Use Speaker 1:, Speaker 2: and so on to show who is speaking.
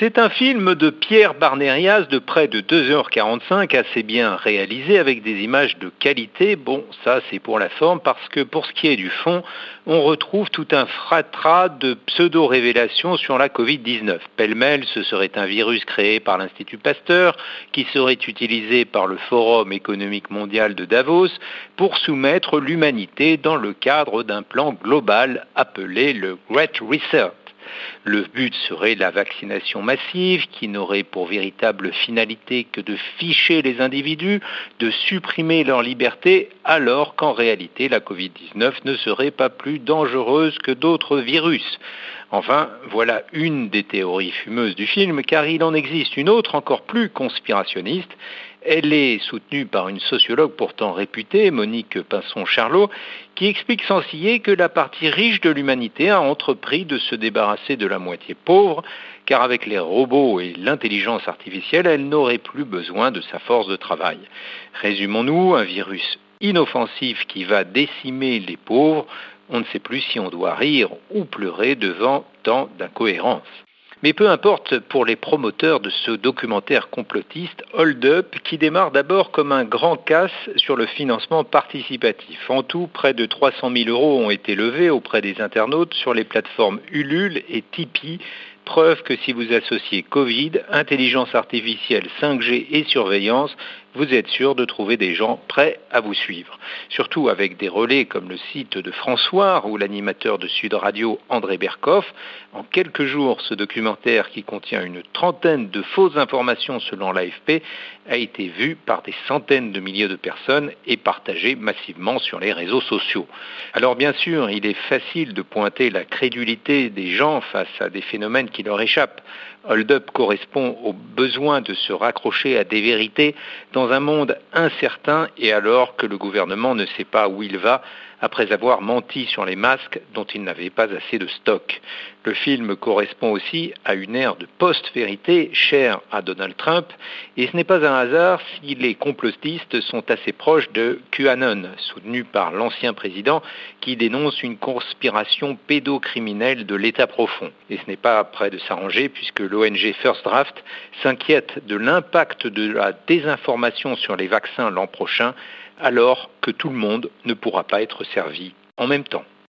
Speaker 1: C'est un film de Pierre Barnérias de près de 2h45, assez bien réalisé avec des images de qualité. Bon, ça c'est pour la forme parce que pour ce qui est du fond, on retrouve tout un fratras de pseudo-révélations sur la Covid-19. Pêle-mêle, ce serait un virus créé par l'Institut Pasteur qui serait utilisé par le Forum économique mondial de Davos pour soumettre l'humanité dans le cadre d'un plan global appelé le Great Reset. Le but serait la vaccination massive qui n'aurait pour véritable finalité que de ficher les individus, de supprimer leur liberté, alors qu'en réalité la Covid-19 ne serait pas plus dangereuse que d'autres virus. Enfin, voilà une des théories fumeuses du film, car il en existe une autre encore plus conspirationniste, elle est soutenue par une sociologue pourtant réputée, Monique Pinson-Charlot, qui explique sans ciller que la partie riche de l'humanité a entrepris de se débarrasser de la moitié pauvre, car avec les robots et l'intelligence artificielle, elle n'aurait plus besoin de sa force de travail. Résumons-nous, un virus inoffensif qui va décimer les pauvres, on ne sait plus si on doit rire ou pleurer devant tant d'incohérences. Mais peu importe pour les promoteurs de ce documentaire complotiste, Hold Up, qui démarre d'abord comme un grand casse sur le financement participatif. En tout, près de 300 000 euros ont été levés auprès des internautes sur les plateformes Ulule et Tipeee Preuve que si vous associez Covid, intelligence artificielle, 5G et surveillance, vous êtes sûr de trouver des gens prêts à vous suivre. Surtout avec des relais comme le site de François ou l'animateur de Sud Radio André Berkoff. En quelques jours, ce documentaire qui contient une trentaine de fausses informations selon l'AFP a été vu par des centaines de milliers de personnes et partagé massivement sur les réseaux sociaux. Alors bien sûr, il est facile de pointer la crédulité des gens face à des phénomènes qui leur échappent. Hold Up correspond au besoin de se raccrocher à des vérités dans un monde incertain et alors que le gouvernement ne sait pas où il va après avoir menti sur les masques dont il n'avait pas assez de stock. Le film correspond aussi à une ère de post-vérité chère à Donald Trump et ce n'est pas un hasard si les complotistes sont assez proches de QAnon, soutenu par l'ancien président qui dénonce une conspiration pédocriminelle de l'État profond. Et ce n'est pas près de s'arranger puisque l'ONG First Draft s'inquiète de l'impact de la désinformation sur les vaccins l'an prochain alors que tout le monde ne pourra pas être servi en même temps.